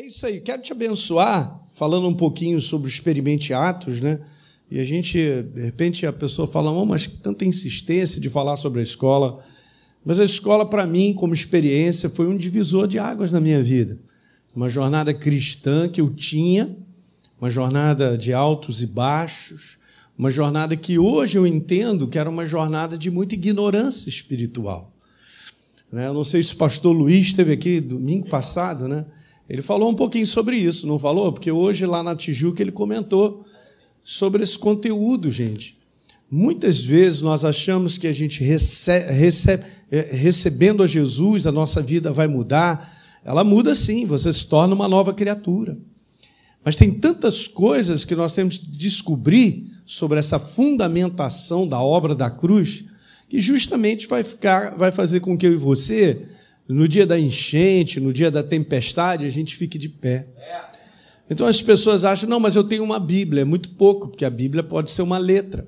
É isso aí. Quero te abençoar falando um pouquinho sobre o Experimente Atos, né? E a gente, de repente, a pessoa fala, oh, mas tanta insistência de falar sobre a escola. Mas a escola, para mim, como experiência, foi um divisor de águas na minha vida. Uma jornada cristã que eu tinha, uma jornada de altos e baixos, uma jornada que hoje eu entendo que era uma jornada de muita ignorância espiritual. Né? Eu não sei se o pastor Luiz esteve aqui domingo passado, né? Ele falou um pouquinho sobre isso, não falou? Porque hoje lá na Tijuca ele comentou sobre esse conteúdo, gente. Muitas vezes nós achamos que a gente recebe, recebe, recebendo a Jesus, a nossa vida vai mudar. Ela muda sim, você se torna uma nova criatura. Mas tem tantas coisas que nós temos que descobrir sobre essa fundamentação da obra da cruz, que justamente vai ficar, vai fazer com que eu e você no dia da enchente, no dia da tempestade, a gente fique de pé. Então as pessoas acham, não, mas eu tenho uma Bíblia. É muito pouco, porque a Bíblia pode ser uma letra.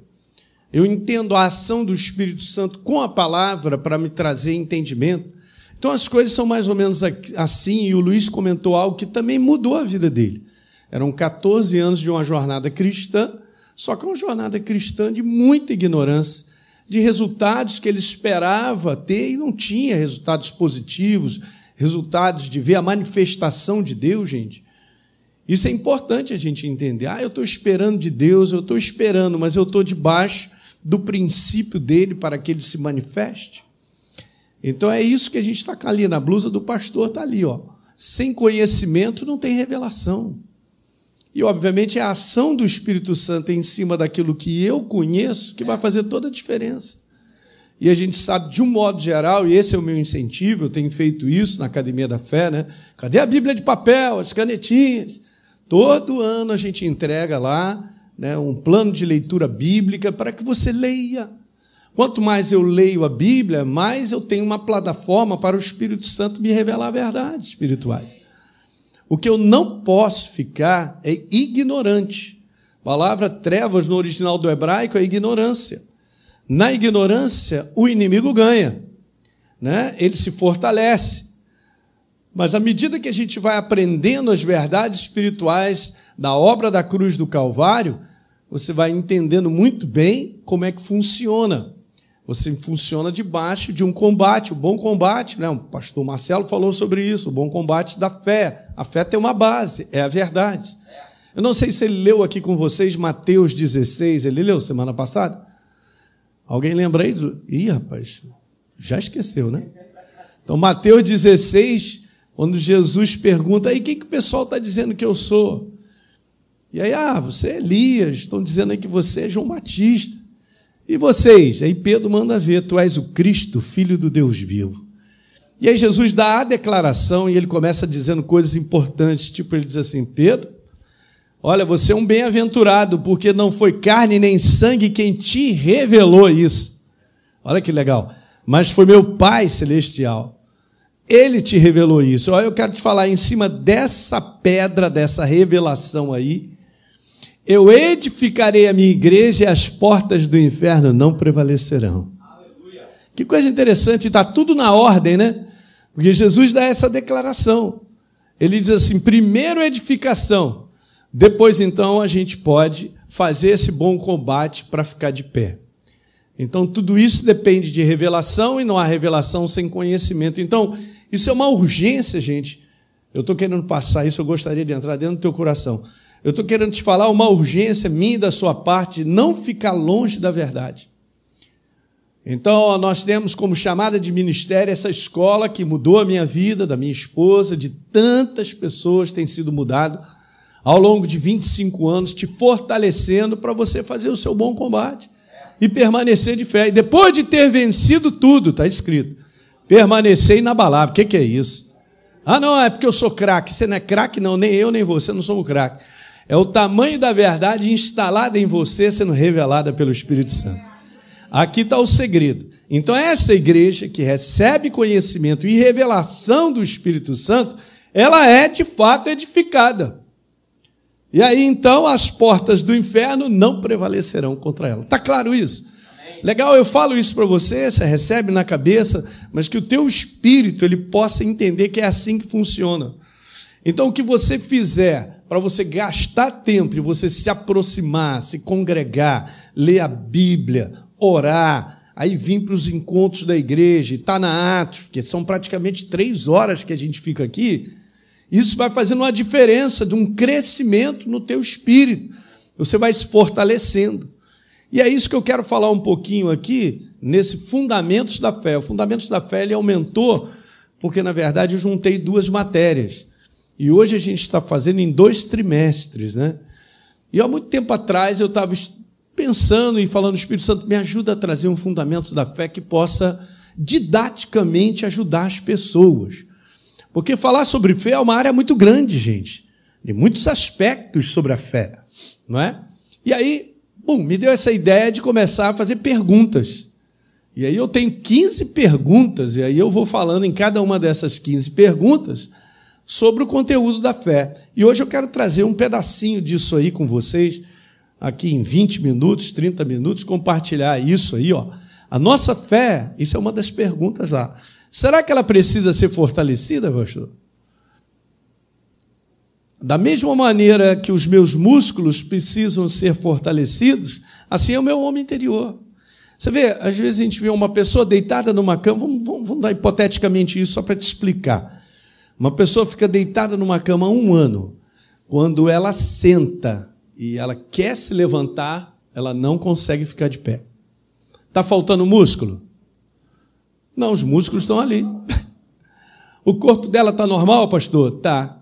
Eu entendo a ação do Espírito Santo com a palavra para me trazer entendimento. Então as coisas são mais ou menos assim, e o Luiz comentou algo que também mudou a vida dele. Eram 14 anos de uma jornada cristã, só que uma jornada cristã de muita ignorância de resultados que ele esperava ter e não tinha resultados positivos, resultados de ver a manifestação de Deus, gente. Isso é importante a gente entender. Ah, eu estou esperando de Deus, eu estou esperando, mas eu estou debaixo do princípio dele para que ele se manifeste. Então é isso que a gente está ali na blusa do pastor, está ali, ó. Sem conhecimento não tem revelação. E, obviamente, é a ação do Espírito Santo em cima daquilo que eu conheço que vai fazer toda a diferença. E a gente sabe, de um modo geral, e esse é o meu incentivo, eu tenho feito isso na Academia da Fé, né? Cadê a Bíblia de papel, as canetinhas? Todo ano a gente entrega lá né, um plano de leitura bíblica para que você leia. Quanto mais eu leio a Bíblia, mais eu tenho uma plataforma para o Espírito Santo me revelar verdades espirituais. O que eu não posso ficar é ignorante. A palavra trevas no original do hebraico é ignorância. Na ignorância, o inimigo ganha, né? ele se fortalece. Mas à medida que a gente vai aprendendo as verdades espirituais da obra da cruz do Calvário, você vai entendendo muito bem como é que funciona. Você funciona debaixo de um combate, o bom combate, né? O pastor Marcelo falou sobre isso, o bom combate da fé. A fé tem uma base, é a verdade. Eu não sei se ele leu aqui com vocês Mateus 16, ele leu semana passada? Alguém lembra aí? Ih, rapaz, já esqueceu, né? Então, Mateus 16, quando Jesus pergunta, aí o que, que o pessoal está dizendo que eu sou? E aí, ah, você é Elias, estão dizendo aí que você é João Batista. E vocês? Aí Pedro manda ver: Tu és o Cristo, filho do Deus vivo. E aí Jesus dá a declaração e ele começa dizendo coisas importantes, tipo ele diz assim: Pedro, olha, você é um bem-aventurado, porque não foi carne nem sangue quem te revelou isso. Olha que legal. Mas foi meu Pai celestial. Ele te revelou isso. Olha, eu quero te falar em cima dessa pedra, dessa revelação aí, eu edificarei a minha igreja e as portas do inferno não prevalecerão. Aleluia. Que coisa interessante, está tudo na ordem, né? Porque Jesus dá essa declaração. Ele diz assim: primeiro edificação, depois então a gente pode fazer esse bom combate para ficar de pé. Então tudo isso depende de revelação e não há revelação sem conhecimento. Então, isso é uma urgência, gente. Eu estou querendo passar isso, eu gostaria de entrar dentro do teu coração. Eu estou querendo te falar uma urgência minha da sua parte, não ficar longe da verdade. Então, nós temos como chamada de ministério essa escola que mudou a minha vida, da minha esposa, de tantas pessoas têm sido mudado ao longo de 25 anos, te fortalecendo para você fazer o seu bom combate e permanecer de fé. E depois de ter vencido tudo, está escrito, permanecer inabalável. O que, que é isso? Ah, não, é porque eu sou craque. Você não é craque, não, nem eu, nem você não somos craque. É o tamanho da verdade instalada em você sendo revelada pelo Espírito Santo. Aqui está o segredo. Então, essa igreja que recebe conhecimento e revelação do Espírito Santo, ela é de fato edificada. E aí então as portas do inferno não prevalecerão contra ela. Está claro isso? Legal, eu falo isso para você, você recebe na cabeça, mas que o teu espírito ele possa entender que é assim que funciona. Então, o que você fizer para você gastar tempo e você se aproximar, se congregar, ler a Bíblia, orar, aí vir para os encontros da igreja, estar tá na Atos, porque são praticamente três horas que a gente fica aqui, isso vai fazendo uma diferença de um crescimento no teu espírito. Você vai se fortalecendo. E é isso que eu quero falar um pouquinho aqui, nesse Fundamentos da Fé. O Fundamentos da Fé ele aumentou, porque, na verdade, eu juntei duas matérias. E hoje a gente está fazendo em dois trimestres, né? E há muito tempo atrás eu estava pensando e falando, Espírito Santo, me ajuda a trazer um Fundamentos da Fé que possa didaticamente ajudar as pessoas. Porque falar sobre fé é uma área muito grande, gente. De muitos aspectos sobre a fé, não é? E aí, bom, me deu essa ideia de começar a fazer perguntas. E aí eu tenho 15 perguntas, e aí eu vou falando em cada uma dessas 15 perguntas sobre o conteúdo da fé. E hoje eu quero trazer um pedacinho disso aí com vocês, aqui em 20 minutos, 30 minutos, compartilhar isso aí, ó. A nossa fé, isso é uma das perguntas lá. Será que ela precisa ser fortalecida, pastor? Da mesma maneira que os meus músculos precisam ser fortalecidos, assim é o meu homem interior. Você vê, às vezes a gente vê uma pessoa deitada numa cama, vamos, vamos, vamos dar hipoteticamente isso só para te explicar. Uma pessoa fica deitada numa cama um ano. Quando ela senta e ela quer se levantar, ela não consegue ficar de pé. Está faltando músculo? Não, os músculos estão ali. O corpo dela está normal, pastor? Tá.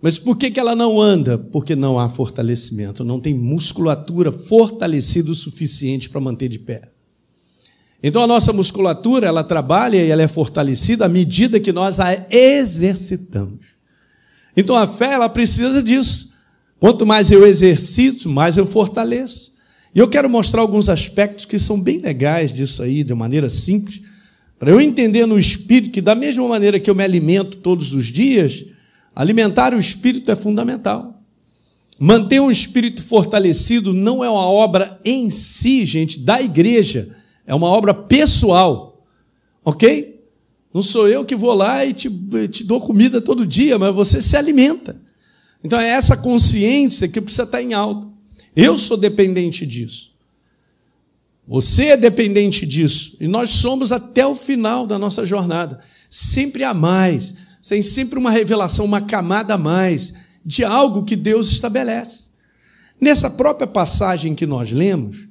Mas por que, que ela não anda? Porque não há fortalecimento, não tem musculatura fortalecida o suficiente para manter de pé. Então a nossa musculatura, ela trabalha e ela é fortalecida à medida que nós a exercitamos. Então a fé, ela precisa disso. Quanto mais eu exercito, mais eu fortaleço. E eu quero mostrar alguns aspectos que são bem legais disso aí, de maneira simples, para eu entender no espírito que, da mesma maneira que eu me alimento todos os dias, alimentar o espírito é fundamental. Manter um espírito fortalecido não é uma obra em si, gente, da igreja, é uma obra pessoal, ok? Não sou eu que vou lá e te, te dou comida todo dia, mas você se alimenta. Então é essa consciência que precisa estar em alto. Eu sou dependente disso. Você é dependente disso. E nós somos até o final da nossa jornada. Sempre a mais. Tem sempre uma revelação, uma camada a mais de algo que Deus estabelece. Nessa própria passagem que nós lemos,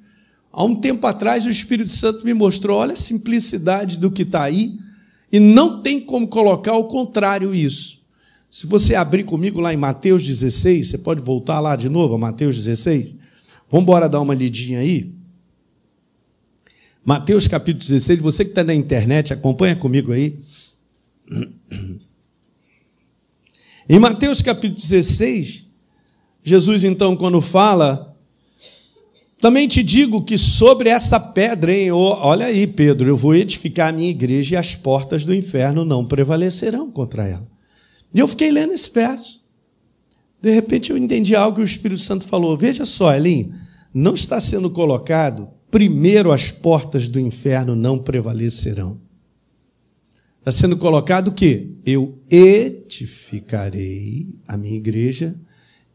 há um tempo atrás o Espírito Santo me mostrou: olha a simplicidade do que está aí, e não tem como colocar o contrário isso. Se você abrir comigo lá em Mateus 16, você pode voltar lá de novo a Mateus 16? Vamos embora dar uma lidinha aí. Mateus capítulo 16, você que está na internet, acompanha comigo aí. Em Mateus capítulo 16, Jesus então, quando fala, também te digo que sobre essa pedra, hein, olha aí, Pedro, eu vou edificar a minha igreja e as portas do inferno não prevalecerão contra ela. E eu fiquei lendo esse verso. De repente eu entendi algo que o Espírito Santo falou. Veja só, Elinho, não está sendo colocado primeiro as portas do inferno não prevalecerão. Está sendo colocado o quê? Eu edificarei a minha igreja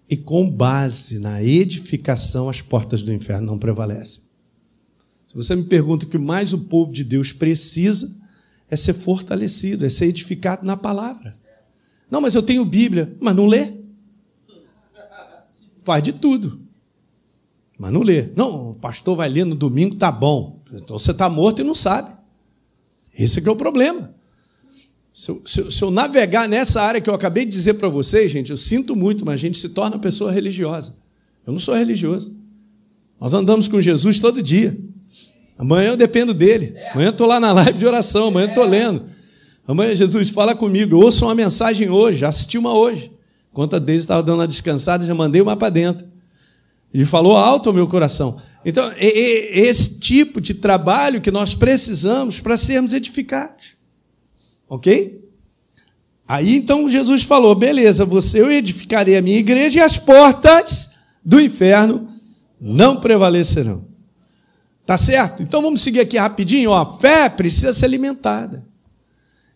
e com base na edificação as portas do inferno não prevalecem. Se você me pergunta o que mais o povo de Deus precisa é ser fortalecido, é ser edificado na palavra. Não, mas eu tenho Bíblia, mas não lê. Faz de tudo mas não lê. Não, o pastor vai ler no domingo, tá bom. Então você está morto e não sabe. Esse é que é o problema. Se eu, se, eu, se eu, navegar nessa área que eu acabei de dizer para vocês, gente, eu sinto muito, mas a gente se torna pessoa religiosa. Eu não sou religioso. Nós andamos com Jesus todo dia. Amanhã eu dependo dele. Amanhã eu estou lá na live de oração, amanhã eu estou lendo. Amanhã, Jesus, fala comigo. Eu ouço uma mensagem hoje, assisti uma hoje. Enquanto a Deise estava dando uma descansada, já mandei uma para dentro. E falou alto ao meu coração. Então, é, é esse tipo de trabalho que nós precisamos para sermos edificados. Ok? Aí então Jesus falou: beleza, você eu edificarei a minha igreja e as portas do inferno não prevalecerão. Tá certo? Então vamos seguir aqui rapidinho. Ó, a fé precisa ser alimentada.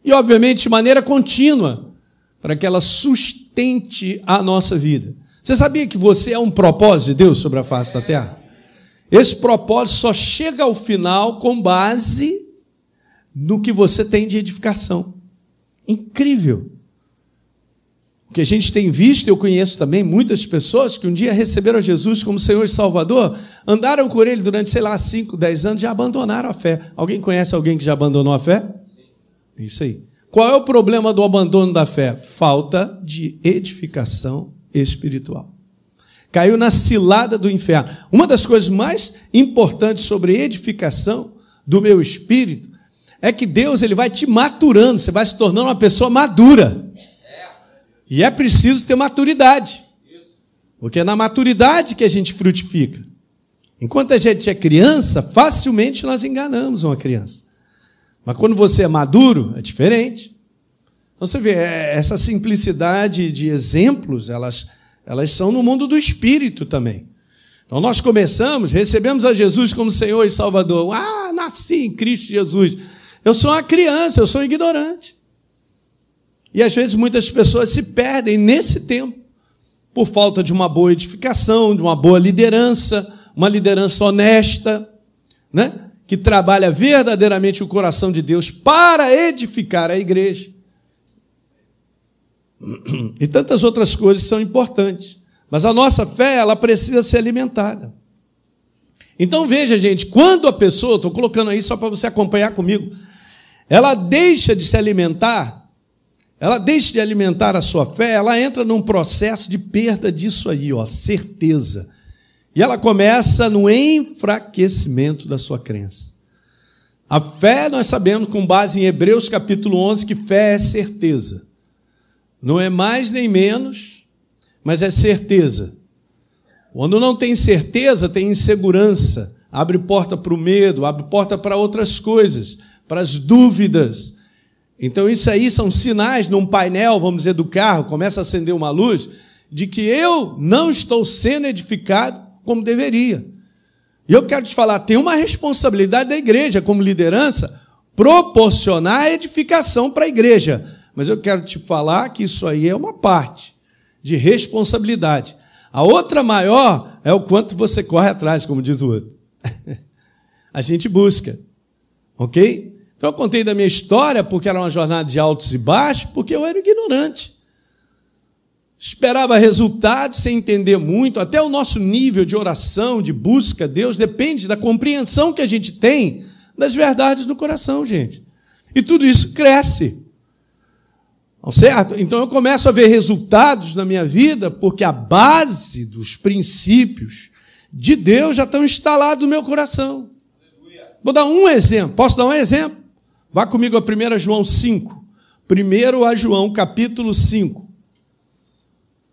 E, obviamente, de maneira contínua, para que ela sustente à nossa vida. Você sabia que você é um propósito de Deus sobre a face da terra? Esse propósito só chega ao final com base no que você tem de edificação. Incrível. O que a gente tem visto, eu conheço também muitas pessoas que um dia receberam Jesus como Senhor e Salvador, andaram com Ele durante, sei lá, 5, 10 anos, já abandonaram a fé. Alguém conhece alguém que já abandonou a fé? Isso aí. Qual é o problema do abandono da fé? Falta de edificação espiritual. Caiu na cilada do inferno. Uma das coisas mais importantes sobre edificação do meu espírito é que Deus ele vai te maturando, você vai se tornando uma pessoa madura. E é preciso ter maturidade. Porque é na maturidade que a gente frutifica. Enquanto a gente é criança, facilmente nós enganamos uma criança. Mas quando você é maduro, é diferente. Então você vê, é, essa simplicidade de exemplos, elas, elas são no mundo do espírito também. Então nós começamos, recebemos a Jesus como Senhor e Salvador. Ah, nasci em Cristo Jesus. Eu sou uma criança, eu sou ignorante. E às vezes muitas pessoas se perdem nesse tempo por falta de uma boa edificação, de uma boa liderança, uma liderança honesta, né? que trabalha verdadeiramente o coração de Deus para edificar a igreja. E tantas outras coisas são importantes. Mas a nossa fé, ela precisa ser alimentada. Então veja, gente, quando a pessoa, estou colocando aí só para você acompanhar comigo, ela deixa de se alimentar ela deixa de alimentar a sua fé, ela entra num processo de perda disso aí, ó, certeza. E ela começa no enfraquecimento da sua crença. A fé, nós sabemos, com base em Hebreus capítulo 11, que fé é certeza. Não é mais nem menos, mas é certeza. Quando não tem certeza, tem insegurança, abre porta para o medo, abre porta para outras coisas, para as dúvidas, então, isso aí são sinais num painel, vamos dizer, do carro, começa a acender uma luz, de que eu não estou sendo edificado como deveria. E eu quero te falar, tem uma responsabilidade da igreja, como liderança, proporcionar edificação para a igreja. Mas eu quero te falar que isso aí é uma parte de responsabilidade. A outra maior é o quanto você corre atrás, como diz o outro. a gente busca. Ok? Então eu contei da minha história porque era uma jornada de altos e baixos, porque eu era ignorante. Esperava resultados sem entender muito, até o nosso nível de oração, de busca a Deus, depende da compreensão que a gente tem das verdades do coração, gente. E tudo isso cresce. Certo? Então eu começo a ver resultados na minha vida porque a base dos princípios de Deus já estão instalados no meu coração. Vou dar um exemplo. Posso dar um exemplo? Vá comigo a 1 João 5. 1 a João, capítulo 5.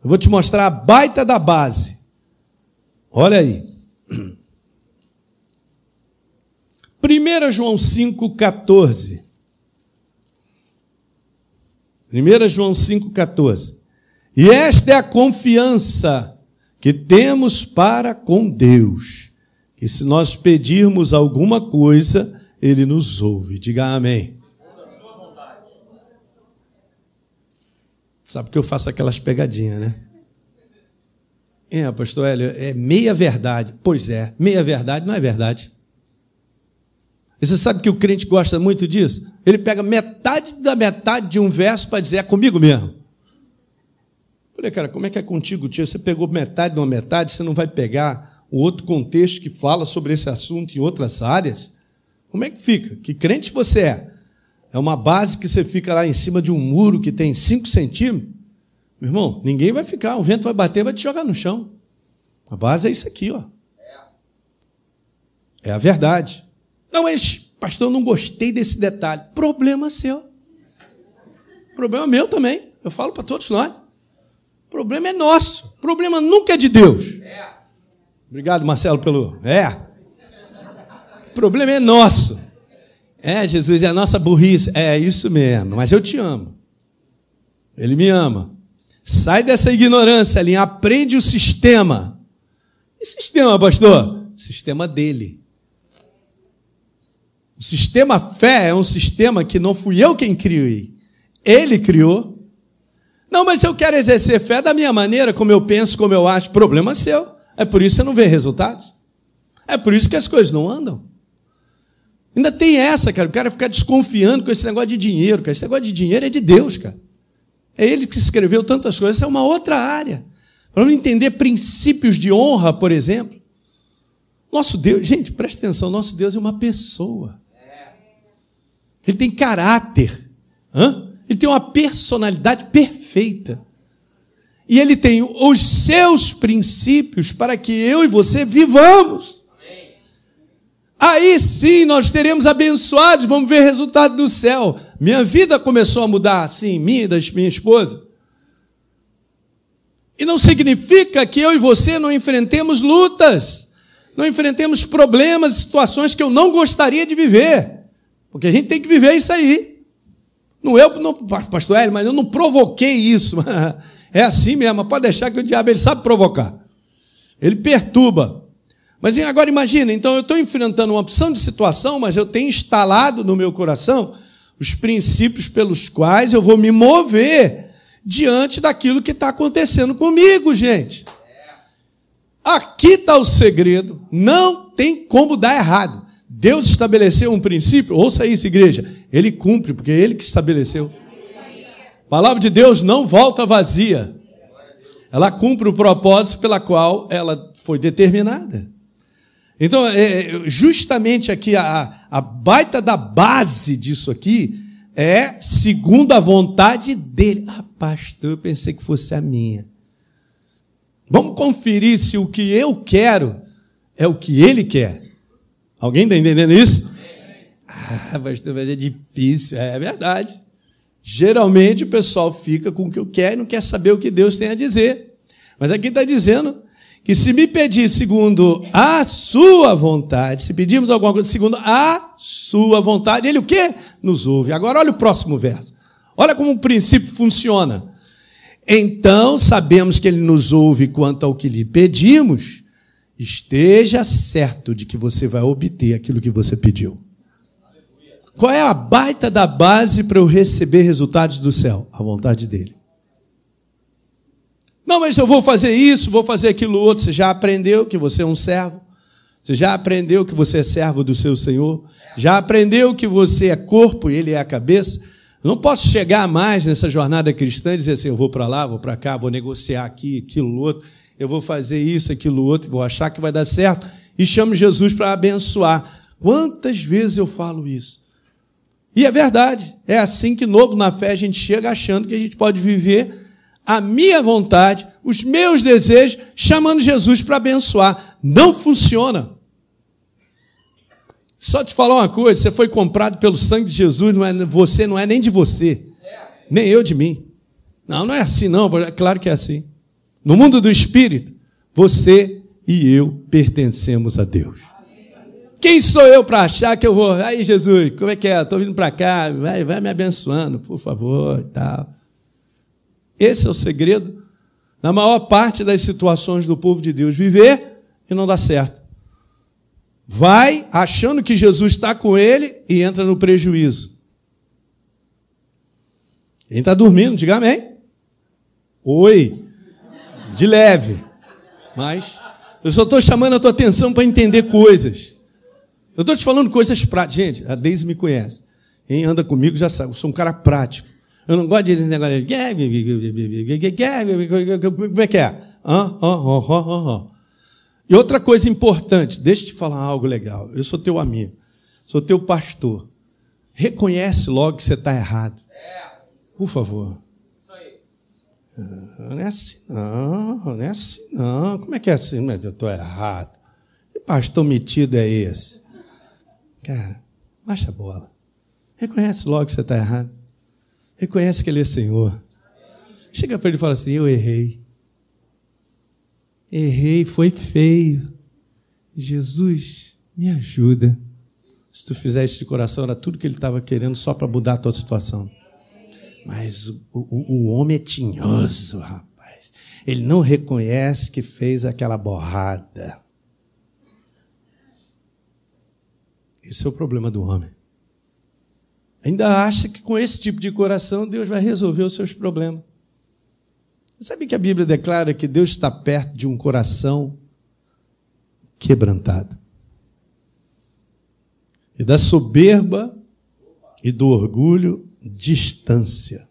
Eu vou te mostrar a baita da base. Olha aí. 1 João 5, 14. 1 João 5, 14. E esta é a confiança que temos para com Deus, que se nós pedirmos alguma coisa, ele nos ouve. Diga amém. Sabe que eu faço aquelas pegadinhas, né? É, pastor Hélio, é meia verdade. Pois é, meia verdade não é verdade. E você sabe que o crente gosta muito disso? Ele pega metade da metade de um verso para dizer, é comigo mesmo. Falei, cara, como é que é contigo, tio? Você pegou metade de uma metade, você não vai pegar o outro contexto que fala sobre esse assunto em outras áreas? Como é que fica? Que crente você é? É uma base que você fica lá em cima de um muro que tem 5 centímetros? Meu irmão, ninguém vai ficar, o vento vai bater, vai te jogar no chão. A base é isso aqui, ó. É a verdade. Não, mas, pastor, eu não gostei desse detalhe. Problema seu. Problema meu também. Eu falo para todos nós. Problema é nosso. Problema nunca é de Deus. Obrigado, Marcelo, pelo. É. O problema é nosso. É, Jesus, é a nossa burrice. É isso mesmo, mas eu te amo. Ele me ama. Sai dessa ignorância, ali, aprende o sistema. Que sistema, pastor? Sistema dele. O sistema fé é um sistema que não fui eu quem criei. Ele criou. Não, mas eu quero exercer fé da minha maneira, como eu penso, como eu acho. Problema seu. É por isso que você não vê resultados. É por isso que as coisas não andam. Ainda tem essa, cara. O cara ficar desconfiando com esse negócio de dinheiro, cara. Esse negócio de dinheiro é de Deus, cara. É ele que escreveu tantas coisas. Essa é uma outra área. Vamos entender princípios de honra, por exemplo. Nosso Deus, gente, preste atenção, nosso Deus é uma pessoa. Ele tem caráter. Hã? Ele tem uma personalidade perfeita. E ele tem os seus princípios para que eu e você vivamos. Aí sim nós teremos abençoados, vamos ver resultado do céu. Minha vida começou a mudar, sim, minha e da minha esposa. E não significa que eu e você não enfrentemos lutas, não enfrentemos problemas, situações que eu não gostaria de viver. Porque a gente tem que viver isso aí. Não eu, não, pastor Hélio, mas eu não provoquei isso. É assim mesmo, pode deixar que o diabo ele sabe provocar. Ele perturba. Mas agora imagina, então eu estou enfrentando uma opção de situação, mas eu tenho instalado no meu coração os princípios pelos quais eu vou me mover diante daquilo que está acontecendo comigo, gente. Aqui está o segredo. Não tem como dar errado. Deus estabeleceu um princípio, ouça isso, igreja, ele cumpre, porque é ele que estabeleceu. A palavra de Deus não volta vazia. Ela cumpre o propósito pela qual ela foi determinada. Então, é, é, justamente aqui, a, a baita da base disso aqui é segundo a vontade dele. Ah, pastor, eu pensei que fosse a minha. Vamos conferir se o que eu quero é o que ele quer. Alguém está entendendo isso? Ah, pastor, mas é difícil. É verdade. Geralmente o pessoal fica com o que eu quero e não quer saber o que Deus tem a dizer. Mas aqui está dizendo que se me pedir segundo a sua vontade, se pedirmos alguma coisa segundo a sua vontade, ele o quê? Nos ouve. Agora olha o próximo verso. Olha como o princípio funciona. Então sabemos que ele nos ouve quanto ao que lhe pedimos Esteja certo de que você vai obter aquilo que você pediu. Qual é a baita da base para eu receber resultados do céu? A vontade dele. Não, mas eu vou fazer isso, vou fazer aquilo outro. Você já aprendeu que você é um servo? Você já aprendeu que você é servo do seu Senhor? Já aprendeu que você é corpo e ele é a cabeça? Não posso chegar mais nessa jornada cristã e dizer assim: eu vou para lá, vou para cá, vou negociar aqui, aquilo, outro eu vou fazer isso, aquilo, outro, vou achar que vai dar certo, e chamo Jesus para abençoar. Quantas vezes eu falo isso? E é verdade, é assim que novo na fé a gente chega achando que a gente pode viver a minha vontade, os meus desejos, chamando Jesus para abençoar. Não funciona. Só te falar uma coisa: você foi comprado pelo sangue de Jesus, não é, você não é nem de você, nem eu de mim. Não, não é assim, não. É claro que é assim. No mundo do espírito, você e eu pertencemos a Deus. Quem sou eu para achar que eu vou? Aí, Jesus, como é que é? Estou vindo para cá, vai, vai me abençoando, por favor, e tal. Esse é o segredo na maior parte das situações do povo de Deus viver e não dá certo. Vai achando que Jesus está com ele e entra no prejuízo. Quem está dormindo, diga amém. Oi de leve. Mas eu só estou chamando a tua atenção para entender coisas. Eu estou te falando coisas práticas. Gente, a Deise me conhece. Quem anda comigo já sabe, eu sou um cara prático. Eu não gosto de negócio de. Como é que é? E outra coisa importante, deixa eu te falar algo legal. Eu sou teu amigo, sou teu pastor. Reconhece logo que você está errado. Por favor. Não é assim, não, não é assim, não. Como é que é assim? Mas eu estou errado. Que pastor metido é esse? Cara, baixa a bola. Reconhece logo que você está errado. Reconhece que Ele é Senhor. Chega para ele e fala assim: Eu errei. Errei, foi feio. Jesus, me ajuda. Se tu fizesse de coração, era tudo que ele estava querendo só para mudar a tua situação. Mas o, o, o homem é tinhoso, rapaz. Ele não reconhece que fez aquela borrada. Esse é o problema do homem. Ainda acha que com esse tipo de coração Deus vai resolver os seus problemas. Sabe que a Bíblia declara que Deus está perto de um coração quebrantado. E da soberba e do orgulho, distância.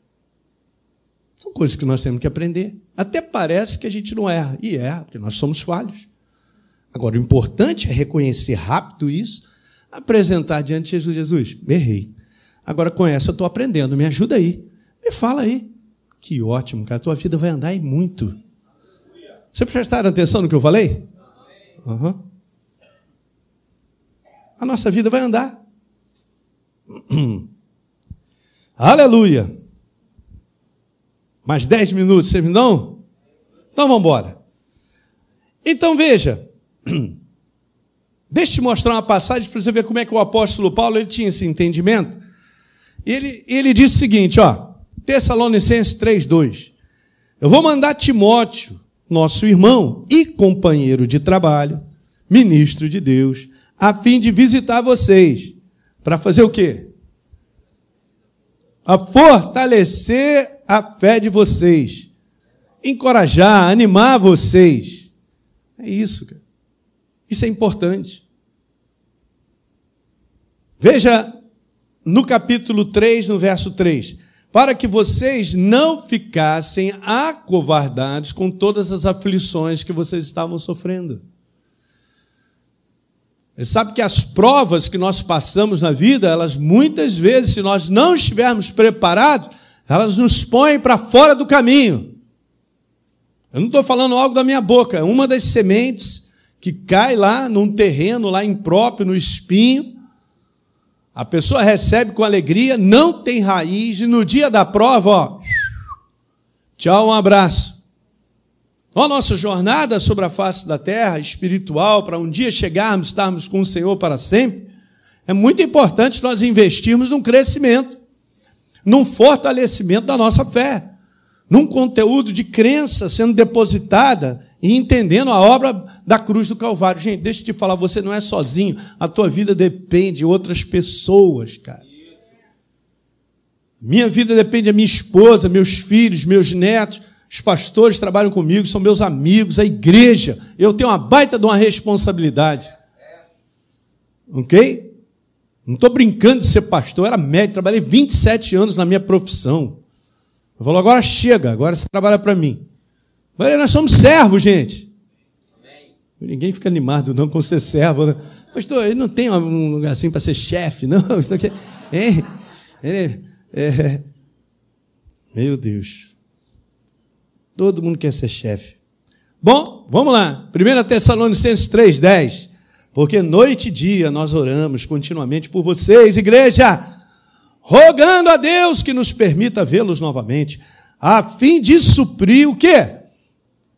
São coisas que nós temos que aprender. Até parece que a gente não erra, e erra, porque nós somos falhos. Agora, o importante é reconhecer rápido isso, apresentar diante de Jesus: Jesus, errei. Agora com essa eu estou aprendendo, me ajuda aí. Me fala aí. Que ótimo, cara, tua vida vai andar e muito. Você prestaram atenção no que eu falei? Uhum. A nossa vida vai andar. Aleluia. Mais dez minutos, você me dão? Então vamos embora. Então veja. Deixa eu te mostrar uma passagem para você ver como é que o apóstolo Paulo ele tinha esse entendimento. Ele, ele disse o seguinte, ó, Tessalonicenses 3,2. Eu vou mandar Timóteo, nosso irmão e companheiro de trabalho, ministro de Deus, a fim de visitar vocês. Para fazer o quê? A fortalecer a fé de vocês. Encorajar, animar vocês. É isso, cara. Isso é importante. Veja no capítulo 3, no verso 3 para que vocês não ficassem acovardados com todas as aflições que vocês estavam sofrendo. Você sabe que as provas que nós passamos na vida, elas muitas vezes, se nós não estivermos preparados, elas nos põem para fora do caminho. Eu não estou falando algo da minha boca, é uma das sementes que cai lá num terreno, lá impróprio, no espinho, a pessoa recebe com alegria, não tem raiz, e no dia da prova, ó, tchau, um abraço. A nossa jornada sobre a face da terra, espiritual, para um dia chegarmos, estarmos com o Senhor para sempre, é muito importante nós investirmos num crescimento, num fortalecimento da nossa fé, num conteúdo de crença sendo depositada e entendendo a obra da cruz do Calvário. Gente, deixa eu te falar, você não é sozinho, a tua vida depende de outras pessoas, cara. Minha vida depende da minha esposa, meus filhos, meus netos, os pastores trabalham comigo, são meus amigos, a igreja. Eu tenho uma baita de uma responsabilidade. Ok? Não estou brincando de ser pastor, eu era médico, trabalhei 27 anos na minha profissão. Eu falo, agora chega, agora você trabalha para mim. Mas nós somos servos, gente. Ninguém fica animado não com ser servo. Né? Pastor, ele não tem um lugar assim para ser chefe, não. Aqui, é, é, é, meu Deus. Todo mundo quer ser chefe. Bom, vamos lá. 1 Tessalonicenses 3,10. Porque noite e dia nós oramos continuamente por vocês, igreja, rogando a Deus que nos permita vê-los novamente, a fim de suprir o quê?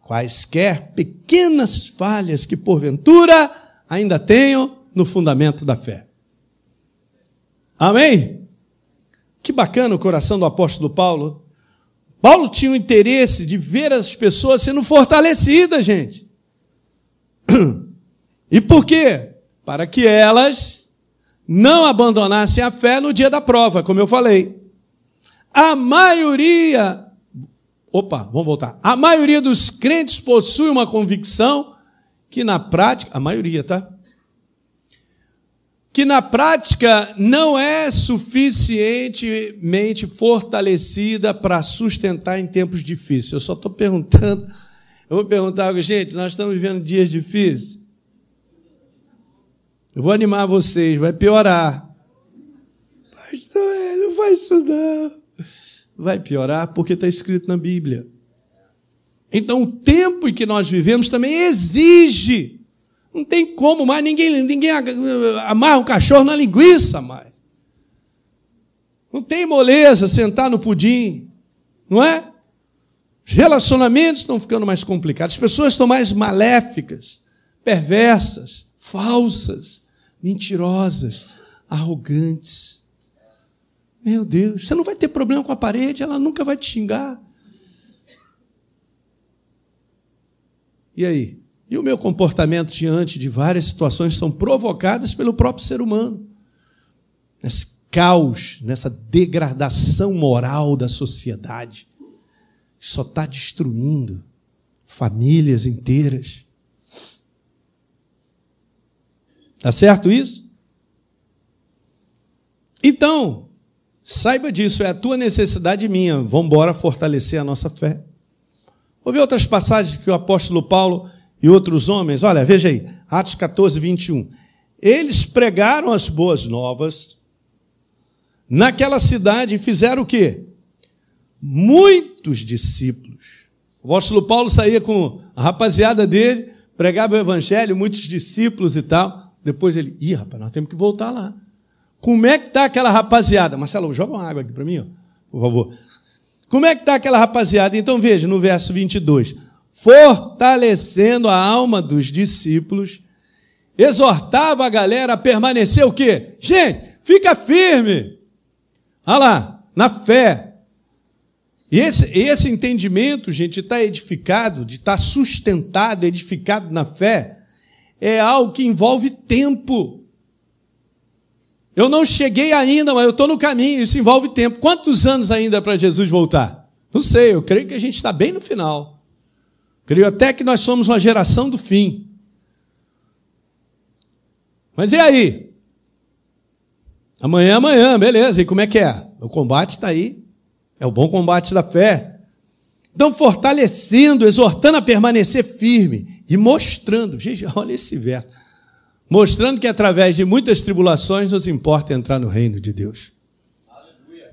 quaisquer pequenas falhas que porventura ainda tenham no fundamento da fé. Amém? Que bacana o coração do apóstolo Paulo. Paulo tinha o interesse de ver as pessoas sendo fortalecidas, gente. E por quê? Para que elas não abandonassem a fé no dia da prova, como eu falei. A maioria Opa, vamos voltar. A maioria dos crentes possui uma convicção que na prática, a maioria, tá? Que na prática não é suficientemente fortalecida para sustentar em tempos difíceis. Eu só estou perguntando, eu vou perguntar algo, gente, nós estamos vivendo dias difíceis. Eu vou animar vocês, vai piorar. Pastor, não faz isso não vai piorar porque está escrito na Bíblia. Então, o tempo em que nós vivemos também exige. Não tem como mais, ninguém, ninguém amarra um cachorro na linguiça mais. Não tem moleza sentar no pudim, não é? Os relacionamentos estão ficando mais complicados, as pessoas estão mais maléficas, perversas, falsas, mentirosas, arrogantes. Meu Deus, você não vai ter problema com a parede, ela nunca vai te xingar. E aí? E o meu comportamento diante de várias situações são provocadas pelo próprio ser humano. Nesse caos, nessa degradação moral da sociedade. só está destruindo famílias inteiras. Tá certo isso? Então, saiba disso, é a tua necessidade minha. Vamos embora fortalecer a nossa fé. Vou ver outras passagens que o apóstolo Paulo e outros homens, olha, veja aí, Atos 14, 21. Eles pregaram as boas novas naquela cidade e fizeram o quê? Muitos discípulos. O apóstolo Paulo saía com a rapaziada dele, pregava o evangelho, muitos discípulos e tal. Depois ele, ih, rapaz, nós temos que voltar lá. Como é que está aquela rapaziada? Marcelo, joga uma água aqui para mim, ó, por favor. Como é que está aquela rapaziada? Então veja no verso 22. Fortalecendo a alma dos discípulos, exortava a galera a permanecer o quê? Gente, fica firme. Olha lá, na fé. E esse, esse entendimento, gente, de estar tá edificado, de estar tá sustentado, edificado na fé, é algo que envolve tempo. Eu não cheguei ainda, mas eu estou no caminho, isso envolve tempo. Quantos anos ainda para Jesus voltar? Não sei, eu creio que a gente está bem no final. Creio até que nós somos uma geração do fim. Mas e aí? Amanhã, amanhã, beleza. E como é que é? O combate está aí. É o bom combate da fé. Então, fortalecendo, exortando a permanecer firme e mostrando. Gente, olha esse verso mostrando que através de muitas tribulações nos importa entrar no reino de Deus. Aleluia.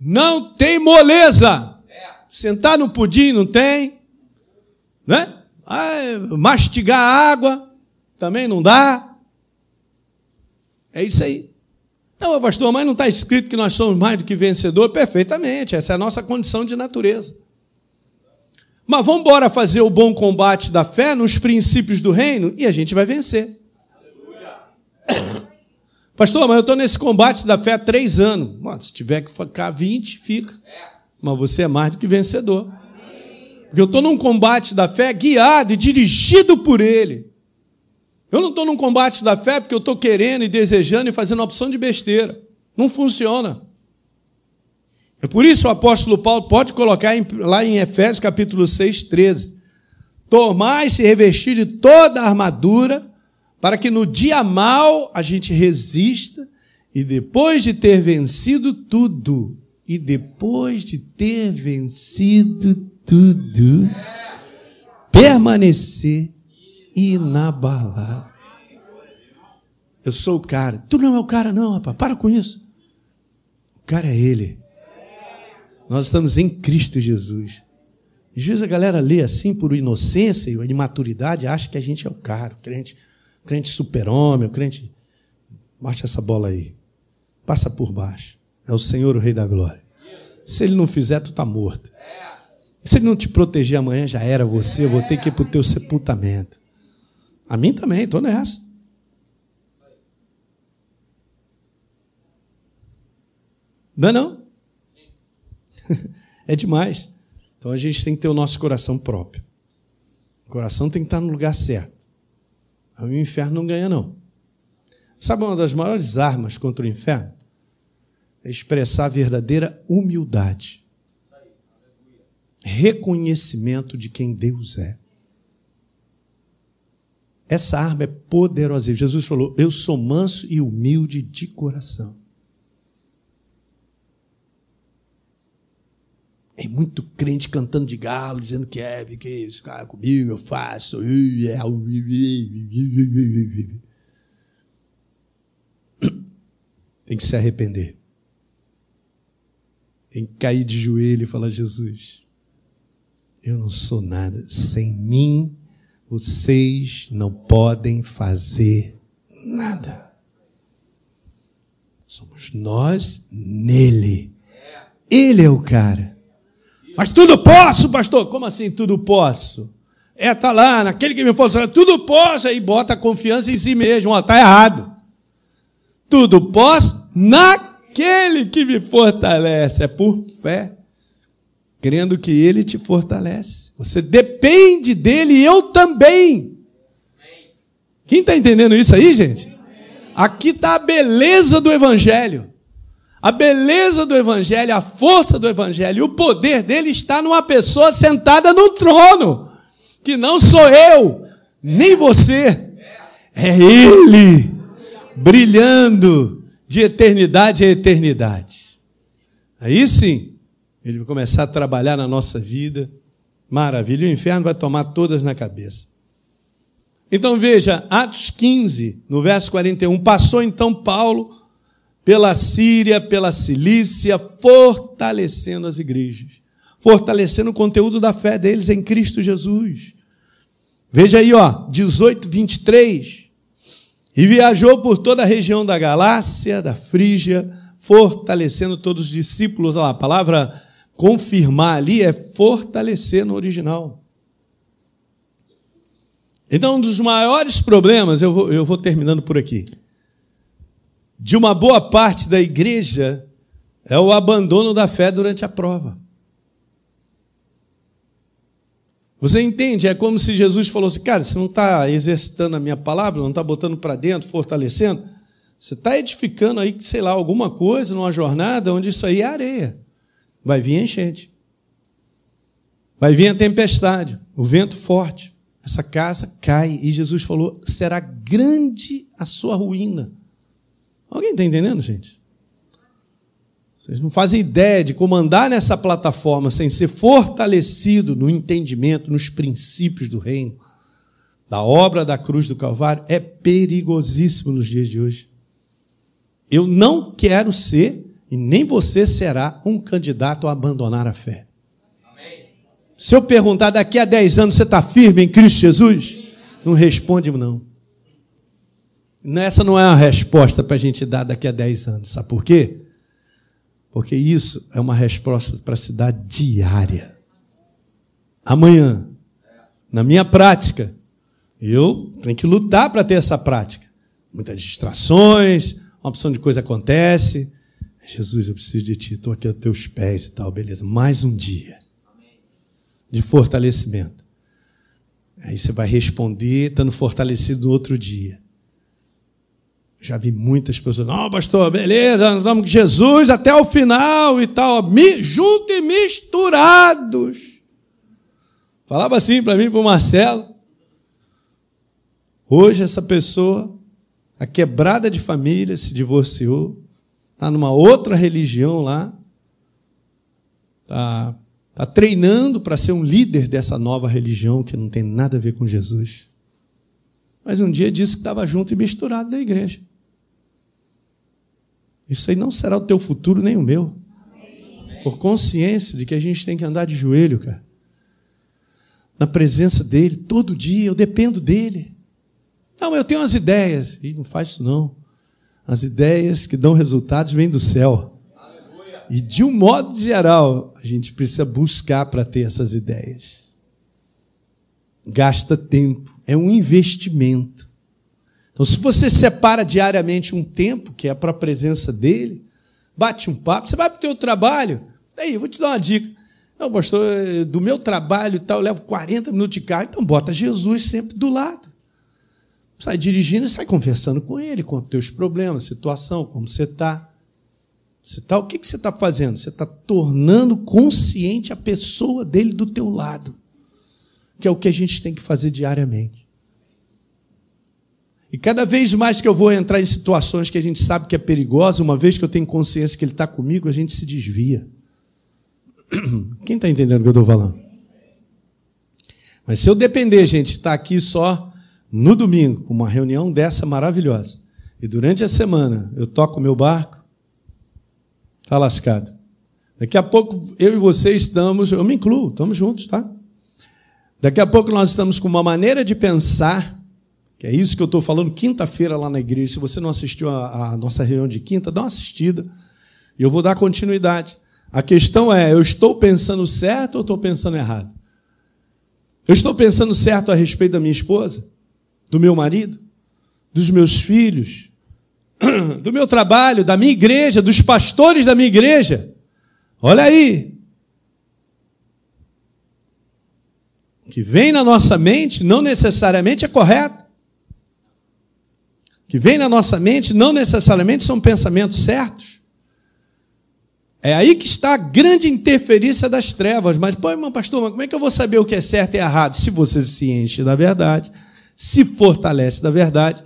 Não tem moleza. É. Sentar no pudim não tem, né? Ah, mastigar água também não dá. É isso aí. Não, pastor, mas não está escrito que nós somos mais do que vencedor? Perfeitamente, essa é a nossa condição de natureza. Mas vamos embora fazer o bom combate da fé nos princípios do reino e a gente vai vencer. Pastor, mas eu estou nesse combate da fé há três anos. Bom, se tiver que ficar 20, fica. Mas você é mais do que vencedor. Porque eu estou num combate da fé guiado e dirigido por Ele. Eu não estou num combate da fé porque eu estou querendo e desejando e fazendo opção de besteira. Não funciona. É por isso o apóstolo Paulo pode colocar lá em Efésios capítulo 6, 13. Tomai-se revestir de toda a armadura para que no dia mal a gente resista e depois de ter vencido tudo, e depois de ter vencido tudo, permanecer inabalável. Eu sou o cara. Tu não é o cara, não, rapaz. Para com isso. O cara é ele. Nós estamos em Cristo Jesus. Às vezes a galera lê assim por inocência e imaturidade, acha que a gente é o cara, o crente crente super-homem, o crente. Bate essa bola aí. Passa por baixo. É o Senhor, o Rei da Glória. Se ele não fizer, tu está morto. Se ele não te proteger amanhã, já era você. Eu vou ter que ir para o teu sepultamento. A mim também, estou nessa. Não é não? É demais. Então a gente tem que ter o nosso coração próprio. O coração tem que estar no lugar certo. O inferno não ganha, não. Sabe uma das maiores armas contra o inferno? É expressar a verdadeira humildade. Reconhecimento de quem Deus é. Essa arma é poderosa. Jesus falou: Eu sou manso e humilde de coração. É muito crente cantando de galo, dizendo que é, que isso, cara, comigo eu faço. Tem que se arrepender. Tem que cair de joelho e falar: Jesus, eu não sou nada. Sem mim, vocês não podem fazer nada. Somos nós nele. Ele é o cara. Mas tudo posso, pastor. Como assim tudo posso? É, tá lá, naquele que me fortalece, tudo posso, aí bota a confiança em si mesmo, ó, tá errado. Tudo posso naquele que me fortalece, é por fé, crendo que ele te fortalece. Você depende dele e eu também. Quem está entendendo isso aí, gente? Aqui está a beleza do Evangelho. A beleza do Evangelho, a força do Evangelho, o poder dele está numa pessoa sentada no trono, que não sou eu, nem você, é Ele, brilhando de eternidade a eternidade. Aí sim, Ele vai começar a trabalhar na nossa vida, maravilha, o inferno vai tomar todas na cabeça. Então veja, Atos 15, no verso 41, passou então Paulo pela Síria, pela Cilícia, fortalecendo as igrejas, fortalecendo o conteúdo da fé deles em Cristo Jesus. Veja aí, ó, 18, 23. E viajou por toda a região da Galácia, da Frígia, fortalecendo todos os discípulos. Olha lá, a palavra confirmar ali é fortalecer no original. Então, um dos maiores problemas, eu vou, eu vou terminando por aqui, de uma boa parte da igreja é o abandono da fé durante a prova. Você entende? É como se Jesus falou assim: cara, você não está exercitando a minha palavra, não está botando para dentro, fortalecendo. Você está edificando aí, sei lá, alguma coisa numa jornada onde isso aí é areia. Vai vir enchente. Vai vir a tempestade, o vento forte. Essa casa cai e Jesus falou: será grande a sua ruína. Alguém está entendendo, gente? Vocês não fazem ideia de como andar nessa plataforma sem ser fortalecido no entendimento, nos princípios do reino, da obra da cruz do Calvário, é perigosíssimo nos dias de hoje. Eu não quero ser, e nem você será, um candidato a abandonar a fé. Se eu perguntar daqui a 10 anos, você está firme em Cristo Jesus? Não responde, não. Essa não é uma resposta para a gente dar daqui a 10 anos. Sabe por quê? Porque isso é uma resposta para se dar diária. Amanhã, na minha prática, eu tenho que lutar para ter essa prática. Muitas distrações, uma opção de coisa acontece. Jesus, eu preciso de ti, estou aqui aos teus pés e tal, beleza. Mais um dia de fortalecimento. Aí você vai responder estando fortalecido no outro dia. Já vi muitas pessoas, não, pastor, beleza, nós estamos com Jesus até o final e tal, junto e misturados. Falava assim para mim, para o Marcelo. Hoje essa pessoa, a quebrada de família, se divorciou, está numa outra religião lá, está tá treinando para ser um líder dessa nova religião que não tem nada a ver com Jesus. Mas um dia disse que estava junto e misturado na igreja. Isso aí não será o teu futuro nem o meu. Por consciência de que a gente tem que andar de joelho, cara. Na presença dele, todo dia, eu dependo dele. Não, eu tenho umas ideias. E não faz isso não. As ideias que dão resultados vêm do céu. E de um modo geral, a gente precisa buscar para ter essas ideias. Gasta tempo, é um investimento. Então, se você separa diariamente um tempo, que é para a presença dele, bate um papo, você vai para o teu trabalho, aí, eu vou te dar uma dica. Não, pastor, do meu trabalho e tal, eu levo 40 minutos de carro, então bota Jesus sempre do lado. Sai dirigindo e sai conversando com ele, com os teus problemas, situação, como você está. Você tá, o que, que você está fazendo? Você está tornando consciente a pessoa dele do teu lado, que é o que a gente tem que fazer diariamente. E cada vez mais que eu vou entrar em situações que a gente sabe que é perigosa, uma vez que eu tenho consciência que Ele está comigo, a gente se desvia. Quem está entendendo o que eu estou falando? Mas se eu depender, gente, estar tá aqui só no domingo, com uma reunião dessa maravilhosa, e durante a semana eu toco o meu barco, está lascado. Daqui a pouco eu e você estamos, eu me incluo, estamos juntos, tá? Daqui a pouco nós estamos com uma maneira de pensar que é isso que eu estou falando quinta-feira lá na igreja. Se você não assistiu a, a, nossa reunião de quinta, dá uma assistida. E eu vou dar continuidade. A questão é: eu estou pensando certo ou estou pensando errado? Eu estou pensando certo a respeito da minha esposa, do meu marido, dos meus filhos, do meu trabalho, da minha igreja, dos pastores da minha igreja. Olha aí. O que vem na nossa mente não necessariamente é correto que vem na nossa mente não necessariamente são pensamentos certos. É aí que está a grande interferência das trevas. Mas, pô, irmão pastor, mas como é que eu vou saber o que é certo e errado? Se você se enche da verdade, se fortalece da verdade,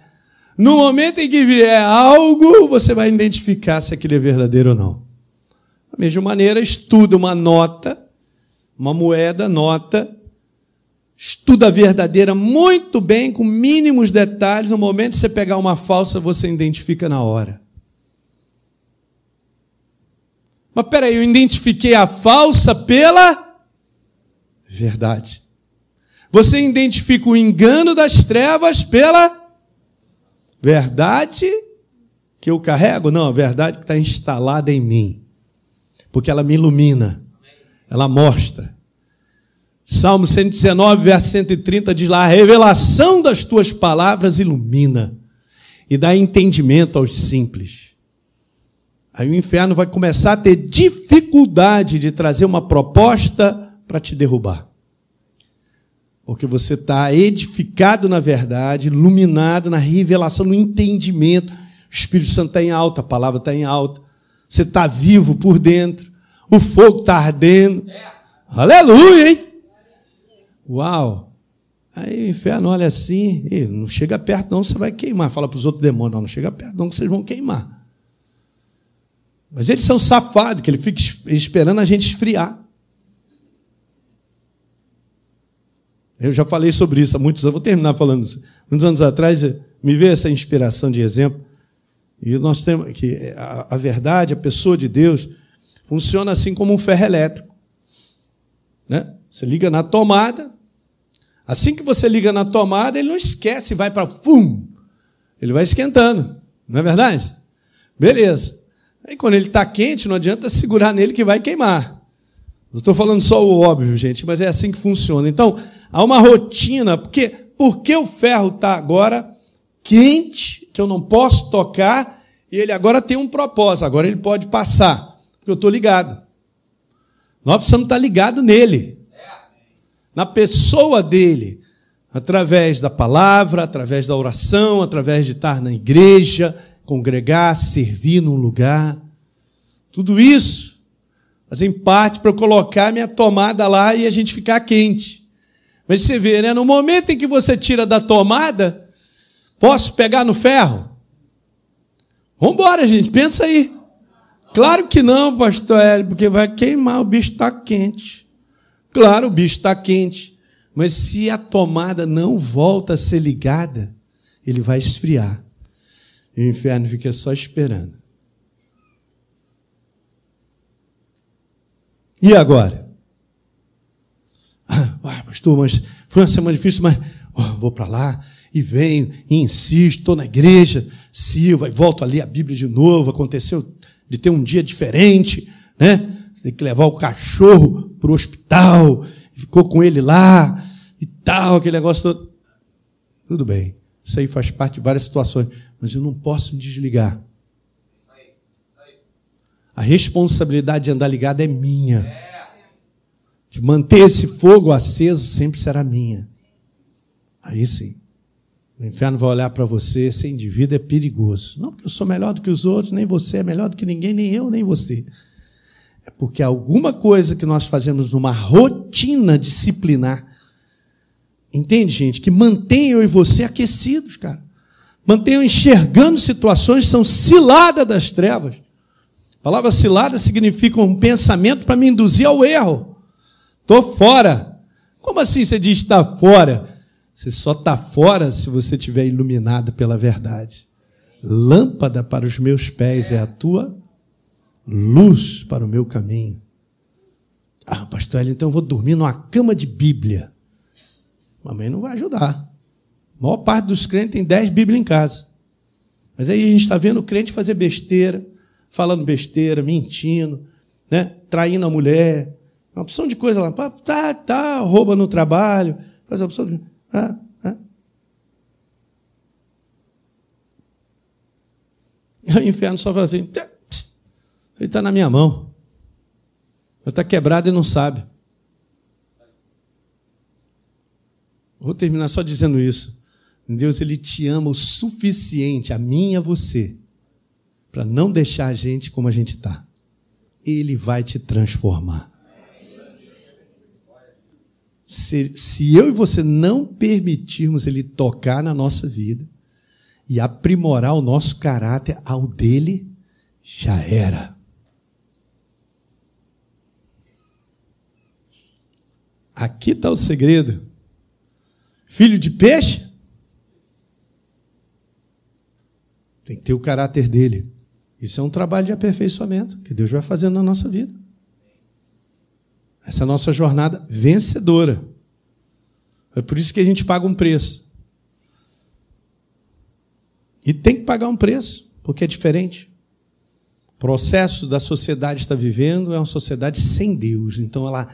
no momento em que vier algo, você vai identificar se aquilo é verdadeiro ou não. Da mesma maneira, estuda uma nota, uma moeda, nota, estuda a verdadeira muito bem, com mínimos detalhes. No momento de você pegar uma falsa, você identifica na hora. Mas peraí, eu identifiquei a falsa pela verdade. Você identifica o engano das trevas pela verdade que eu carrego? Não, a verdade que está instalada em mim. Porque ela me ilumina, ela mostra. Salmo 119, verso 130 diz lá: A revelação das tuas palavras ilumina e dá entendimento aos simples. Aí o inferno vai começar a ter dificuldade de trazer uma proposta para te derrubar. Porque você está edificado na verdade, iluminado na revelação, no entendimento. O Espírito Santo está em alta, a palavra está em alta. Você está vivo por dentro. O fogo está ardendo. É. Aleluia, hein? Uau! Aí o inferno olha assim, não chega perto, não, você vai queimar. Fala para os outros demônios, não, não chega perto, não, que vocês vão queimar. Mas eles são safados, que ele fica esperando a gente esfriar. Eu já falei sobre isso há muitos anos, vou terminar falando isso. Muitos anos atrás, me veio essa inspiração de exemplo. E nós temos que a, a verdade, a pessoa de Deus, funciona assim como um ferro elétrico. Né? Você liga na tomada, assim que você liga na tomada, ele não esquece, vai para fum, ele vai esquentando, não é verdade? Beleza. Aí quando ele está quente, não adianta segurar nele que vai queimar. Não estou falando só o óbvio, gente, mas é assim que funciona. Então, há uma rotina, porque, porque o ferro está agora quente, que eu não posso tocar, e ele agora tem um propósito, agora ele pode passar, porque eu estou ligado. Nós precisamos estar ligados nele, na pessoa dele, através da palavra, através da oração, através de estar na igreja, congregar, servir num lugar. Tudo isso fazem parte para eu colocar minha tomada lá e a gente ficar quente. Mas você vê, né? No momento em que você tira da tomada, posso pegar no ferro? Vamos embora, gente, pensa aí. Claro que não, pastor Hélio, porque vai queimar, o bicho está quente. Claro, o bicho está quente. Mas se a tomada não volta a ser ligada, ele vai esfriar. E o inferno fica só esperando. E agora? Ah, pastor, mas foi uma semana difícil, mas oh, vou para lá e venho e insisto, estou na igreja, sirvo, e volto ali a Bíblia de novo. Aconteceu de ter um dia diferente, né? Você tem que levar o cachorro para o hospital, ficou com ele lá e tal, aquele negócio todo. Tudo bem, isso aí faz parte de várias situações mas eu não posso me desligar. A responsabilidade de andar ligado é minha. De manter esse fogo aceso sempre será minha. Aí sim. O inferno vai olhar para você, esse indivíduo é perigoso. Não porque eu sou melhor do que os outros, nem você é melhor do que ninguém, nem eu, nem você. É porque alguma coisa que nós fazemos numa rotina disciplinar, entende, gente, que mantém eu e você aquecidos, cara mantenham enxergando situações que são cilada das trevas. A palavra cilada significa um pensamento para me induzir ao erro. Estou fora. Como assim você diz está fora? Você só está fora se você estiver iluminado pela verdade. Lâmpada para os meus pés é a tua luz para o meu caminho. Ah, pastor Eli, então eu vou dormir numa cama de Bíblia. Mamãe não vai ajudar. A maior parte dos crentes tem 10 Bíblias em casa. Mas aí a gente está vendo o crente fazer besteira, falando besteira, mentindo, né? traindo a mulher, uma opção de coisa lá. Tá, tá, rouba no trabalho, faz a opção de. Ah. E o inferno só fala assim: ele está na minha mão. Ele está quebrado e não sabe. Vou terminar só dizendo isso. Deus ele te ama o suficiente, a mim e a você, para não deixar a gente como a gente está. ele vai te transformar. Se, se eu e você não permitirmos ele tocar na nossa vida e aprimorar o nosso caráter ao dele, já era. Aqui está o segredo. Filho de peixe tem que ter o caráter dele. Isso é um trabalho de aperfeiçoamento que Deus vai fazendo na nossa vida. Essa é nossa jornada vencedora. É por isso que a gente paga um preço. E tem que pagar um preço, porque é diferente. O processo da sociedade está vivendo é uma sociedade sem Deus. Então ela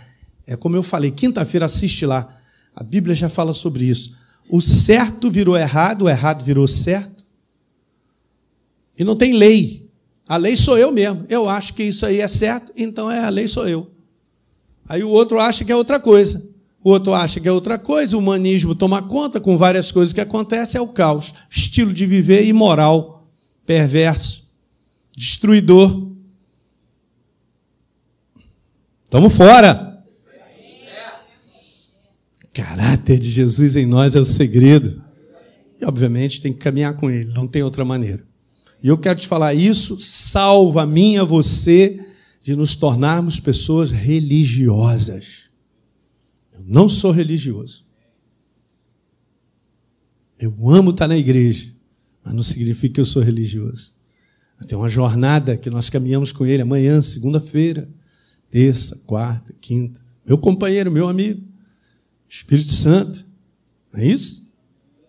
é como eu falei, quinta-feira assiste lá. A Bíblia já fala sobre isso. O certo virou errado, o errado virou certo. E não tem lei. A lei sou eu mesmo. Eu acho que isso aí é certo, então é a lei sou eu. Aí o outro acha que é outra coisa. O outro acha que é outra coisa, o humanismo toma conta com várias coisas que acontecem, é o caos. Estilo de viver imoral, perverso, destruidor. Estamos fora. Caráter de Jesus em nós é o segredo. E, obviamente, tem que caminhar com ele, não tem outra maneira. E eu quero te falar, isso salva a mim, a você, de nos tornarmos pessoas religiosas. Eu não sou religioso. Eu amo estar na igreja, mas não significa que eu sou religioso. Tem uma jornada que nós caminhamos com ele amanhã, segunda-feira, terça, quarta, quinta. Meu companheiro, meu amigo, Espírito Santo. Não é isso?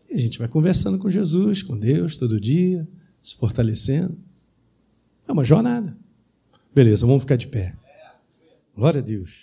E a gente vai conversando com Jesus, com Deus, todo dia, se fortalecendo. É uma jornada. Beleza, vamos ficar de pé. Glória a Deus.